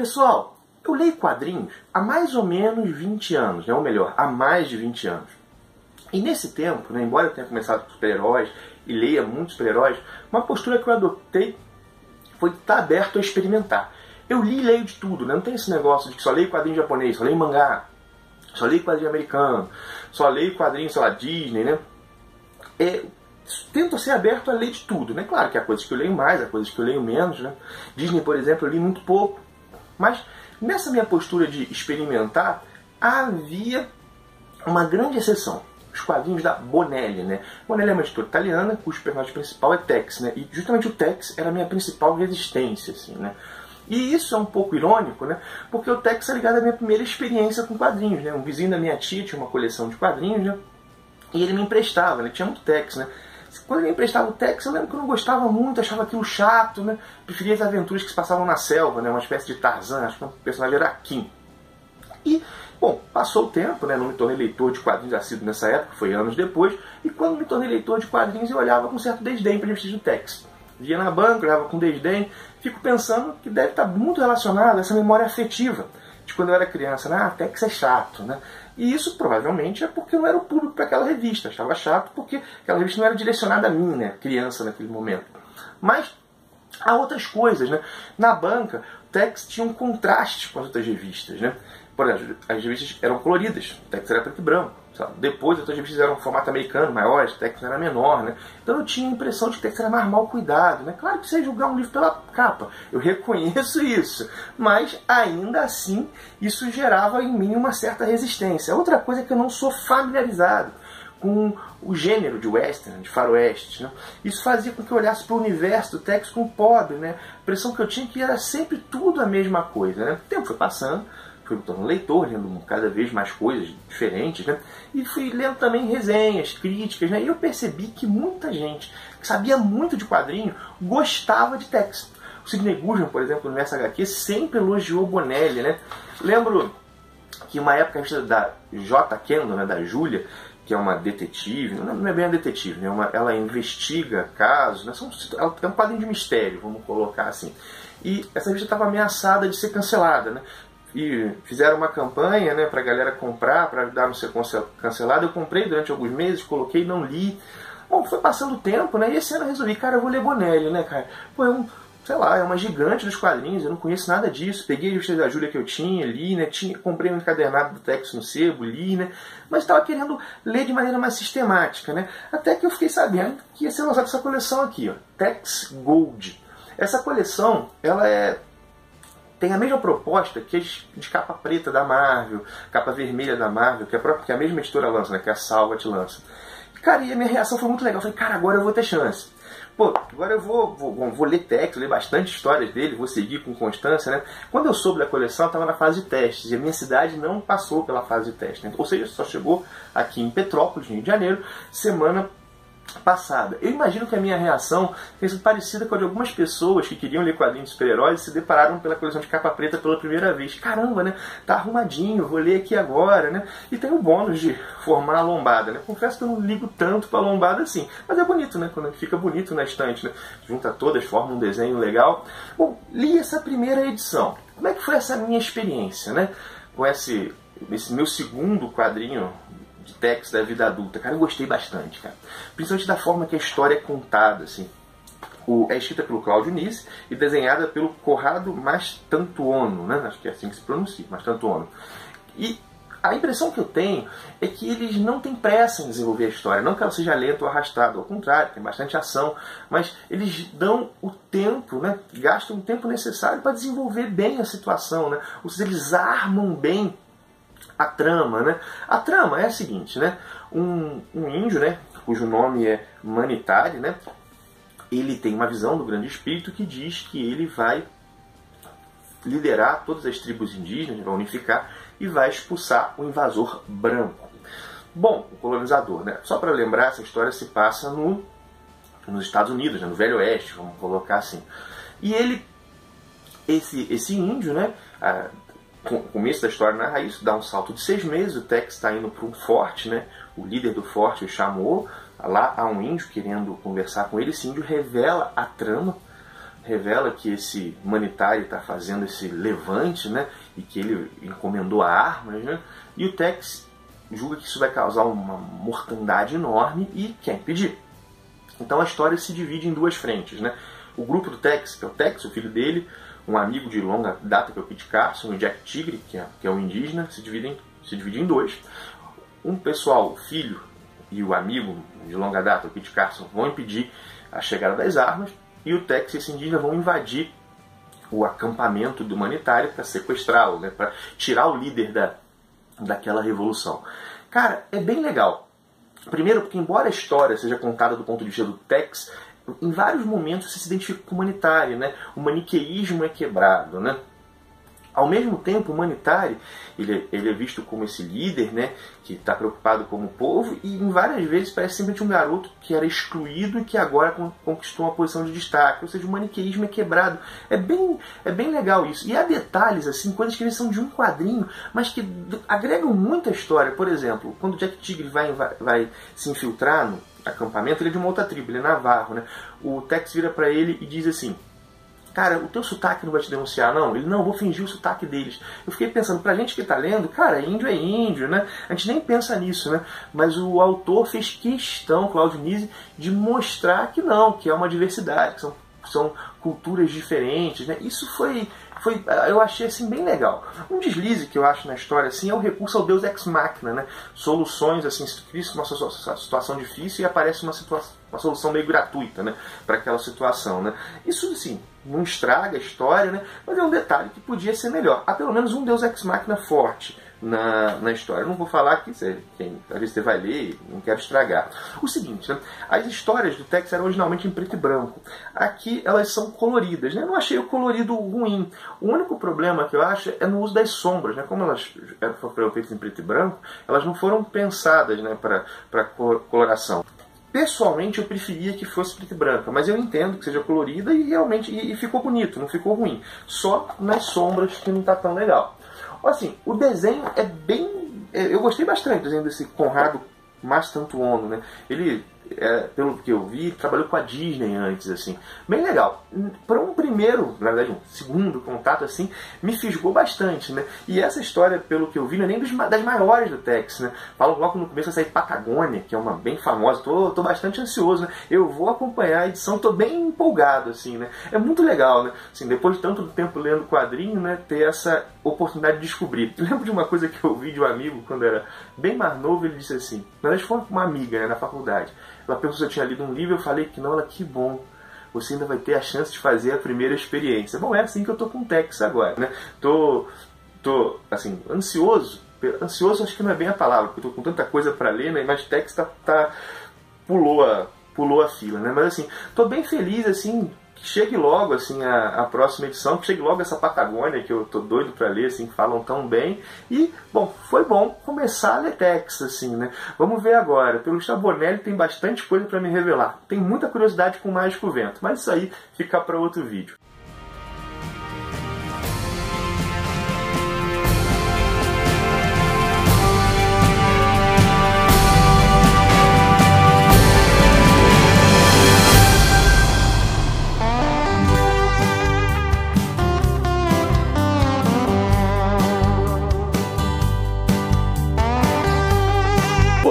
Pessoal! Eu leio quadrinhos há mais ou menos 20 anos, né? ou melhor, há mais de 20 anos. E nesse tempo, né, embora eu tenha começado com super-heróis e leia muitos super-heróis, uma postura que eu adotei foi estar aberto a experimentar. Eu li e leio de tudo, né? não tem esse negócio de que só leio quadrinho japonês, só leio mangá, só leio quadrinho americano, só leio quadrinho, sei lá, Disney, né? É, tento ser aberto a ler de tudo, né? Claro que há coisas que eu leio mais, há coisas que eu leio menos, né? Disney, por exemplo, eu li muito pouco, mas nessa minha postura de experimentar, havia uma grande exceção. Os quadrinhos da Bonelli, né? Bonelli é uma editora italiana, cujo personagem principal é Tex, né? E justamente o Tex era a minha principal resistência, assim, né? E isso é um pouco irônico, né? Porque o Tex é ligado à minha primeira experiência com quadrinhos, né? Um vizinho da minha tia tinha uma coleção de quadrinhos, né? E ele me emprestava, né? Tinha muito Tex, né? Quando ele emprestava o Tex, eu lembro que eu não gostava muito, achava aquilo chato, né? Preferia as aventuras que se passavam na selva, né? Uma espécie de Tarzan, acho que o personagem era Kim. E, bom, passou o tempo, né? Não me tornei leitor de quadrinhos assíduo nessa época, foi anos depois. E quando me tornei leitor de quadrinhos, eu olhava com certo desdém para a do Tex. Via na banca, olhava com desdém. Fico pensando que deve estar muito relacionado a essa memória afetiva de quando eu era criança, né? Ah, Tex é chato, né? E isso provavelmente é porque eu não era o público para aquela revista. Achava chato porque aquela revista não era direcionada a mim, né? Criança naquele momento. Mas há outras coisas, né? Na banca, o Tex tinha um contraste com as outras revistas, né? Por exemplo, as revistas eram coloridas, o Tex era preto e branco. Depois as revistas eram formato americano, maiores, o Tex era menor, né? Então eu tinha a impressão de que o Tex era mais mal cuidado, né? Claro que você julgar um livro pela capa, eu reconheço isso, mas ainda assim isso gerava em mim uma certa resistência. Outra coisa é que eu não sou familiarizado com o gênero de western, de faroeste. Né? Isso fazia com que eu olhasse para o universo do Tex com pobre, né? A impressão que eu tinha que era sempre tudo a mesma coisa. Né? O tempo foi passando, fui me tornando leitor, lendo cada vez mais coisas diferentes, né? E fui lendo também resenhas, críticas, né? E eu percebi que muita gente que sabia muito de quadrinho gostava de Tex. O Sidney Guzman, por exemplo, no Universo HQ, sempre elogiou Bonelli, né? Lembro que uma época a revista da J. Kendall, né, da Júlia, que é uma detetive, não é bem a detetive, né? Uma, ela investiga casos, né? São, é um quadrinho de mistério, vamos colocar assim. E essa revista estava ameaçada de ser cancelada, né? E fizeram uma campanha né, para a galera comprar, para ajudar a não ser cancelado. Eu comprei durante alguns meses, coloquei, não li. Bom, foi passando o tempo, né? E esse ano eu resolvi, cara, eu vou ler Bonelli, né, cara? Pô, é um, sei lá, é uma gigante dos quadrinhos, eu não conheço nada disso. Peguei a revista da Júlia que eu tinha, li, né? Tinha, comprei um encadernado do Tex no sebo, li, né? Mas estava querendo ler de maneira mais sistemática, né? Até que eu fiquei sabendo que ia ser lançada essa coleção aqui, ó, Tex Gold. Essa coleção, ela é tem a mesma proposta que as de capa preta da Marvel, capa vermelha da Marvel, que, a própria, que a mesma editora lança, né, que a Salvat lança. Cara, e a minha reação foi muito legal. Eu falei, cara, agora eu vou ter chance. Pô, agora eu vou, vou, vou ler texto, ler bastante histórias dele, vou seguir com constância, né? Quando eu soube da coleção, eu estava na fase de testes, e a minha cidade não passou pela fase de teste, né? Ou seja, só chegou aqui em Petrópolis, Rio de Janeiro, semana passada. Eu imagino que a minha reação tenha sido parecida com a de algumas pessoas que queriam ler quadrinhos de super-heróis e se depararam pela coleção de capa preta pela primeira vez. Caramba, né? Tá arrumadinho, vou ler aqui agora, né? E tem o bônus de formar a lombada, né? Confesso que eu não ligo tanto pra lombada assim, mas é bonito, né? Quando fica bonito na estante, né? Junta todas, forma um desenho legal. Bom, li essa primeira edição. Como é que foi essa minha experiência, né? Com esse, esse meu segundo quadrinho de Tex da vida adulta. Cara, eu gostei bastante, cara. Principalmente da forma que a história é contada, assim. O, é escrita pelo Claudio Nisse e desenhada pelo Corrado Mastantuono, né? acho que é assim que se pronuncia, Mastantuono. E a impressão que eu tenho é que eles não têm pressa em desenvolver a história, não que ela seja lenta ou arrastada, ao contrário, tem bastante ação, mas eles dão o tempo, né, gastam o tempo necessário para desenvolver bem a situação, né, ou seja, eles armam bem a trama. Né. A trama é a seguinte, né, um, um índio, né, cujo nome é Manitari, né, ele tem uma visão do grande espírito que diz que ele vai liderar todas as tribos indígenas, vai unificar e vai expulsar o invasor branco. Bom, o colonizador, né? Só para lembrar, essa história se passa no, nos Estados Unidos, né? no Velho Oeste, vamos colocar assim. E ele, esse, esse índio, né? Começo da história narra isso, dá um salto de seis meses, o Tex está indo para um forte, né? O líder do forte o chamou, lá há um índio querendo conversar com ele, esse índio revela a trama revela que esse humanitário está fazendo esse levante, né, e que ele encomendou armas, né, e o Tex julga que isso vai causar uma mortandade enorme e quer impedir. Então a história se divide em duas frentes, né? O grupo do Tex, que é o Tex, o filho dele, um amigo de longa data que é o Pete Carson, o Jack Tigre, que é, que é um indígena, se dividem se divide em dois. Um pessoal, o filho e o amigo de longa data, o Pete Carson, vão impedir a chegada das armas, e o Tex e esse indígena vão invadir o acampamento do humanitário para sequestrá-lo, né, para tirar o líder da, daquela revolução. Cara, é bem legal. Primeiro, porque embora a história seja contada do ponto de vista do Tex, em vários momentos você se identifica com o humanitário, né? O maniqueísmo é quebrado, né? Ao mesmo tempo, o humanitário, ele, ele é visto como esse líder, né, que está preocupado com o povo, e em várias vezes parece simplesmente um garoto que era excluído e que agora conquistou uma posição de destaque. Ou seja, o maniqueísmo é quebrado. É bem, é bem legal isso. E há detalhes, assim, coisas que são de um quadrinho, mas que agregam muita história. Por exemplo, quando Jack Tigre vai, vai, vai se infiltrar no acampamento, ele é de uma outra tribo, ele é navarro, né? O Tex vira para ele e diz assim Cara, o teu sotaque não vai te denunciar, não? Ele, não, vou fingir o sotaque deles. Eu fiquei pensando, pra gente que tá lendo, cara, índio é índio, né? A gente nem pensa nisso, né? Mas o autor fez questão, Claudio Nise, de mostrar que não, que é uma diversidade, que são, são culturas diferentes, né? Isso foi foi, eu achei assim bem legal. Um deslize que eu acho na história assim é o recurso ao Deus ex machina, né? Soluções assim, se cria uma situação difícil e aparece uma situação uma solução meio gratuita, né, para aquela situação, né? Isso assim, não estraga a história, né? Mas é um detalhe que podia ser melhor. Há pelo menos um Deus ex machina forte na, na história. Eu não vou falar aqui, você, quem, às você vai ler, não quero estragar. O seguinte, né? as histórias do Tex eram originalmente em preto e branco. Aqui elas são coloridas. Né? Eu não achei o colorido ruim. O único problema que eu acho é no uso das sombras. Né? Como elas foram feitas em preto e branco, elas não foram pensadas né, para coloração. Pessoalmente eu preferia que fosse preto e branca, mas eu entendo que seja colorida e realmente e, e ficou bonito, não ficou ruim. Só nas sombras que não está tão legal. Assim, o desenho é bem. É, eu gostei bastante do desenho desse Conrado Mastantuono, né? Ele é, pelo que eu vi, trabalhou com a Disney antes, assim. Bem legal. Para um primeiro, na verdade, um segundo contato, assim, me fisgou bastante, né? E essa história, pelo que eu vi, não é nem dos, das maiores do Tex, né? Falo logo no começo vai sair Patagônia, que é uma bem famosa. Tô, tô bastante ansioso, né? Eu vou acompanhar a edição, tô bem empolgado, assim, né? É muito legal, né? Assim, depois de tanto tempo lendo quadrinho, né? Ter essa oportunidade de descobrir. Eu lembro de uma coisa que eu vi de um amigo quando era bem mais novo, ele disse assim, na verdade foi uma amiga, né, na faculdade. Ela perguntou se eu tinha lido um livro, eu falei que não, ela, que bom. Você ainda vai ter a chance de fazer a primeira experiência. Bom, é assim que eu tô com o Tex agora, né? Tô, tô, assim, ansioso. Ansioso acho que não é bem a palavra, porque eu tô com tanta coisa para ler, né? Mas Tex tá, tá, pulou a, pulou a fila, né? Mas assim, tô bem feliz, assim, que chegue logo assim a, a, próxima edição, que chegue logo essa Patagônia que eu tô doido para ler, assim, falam tão bem. E, bom, foi bom começar a ler Tex, assim, né? Vamos ver agora. Pelo Chabonelli tem bastante coisa para me revelar. Tem muita curiosidade com o Mágico Vento, mas isso aí fica para outro vídeo.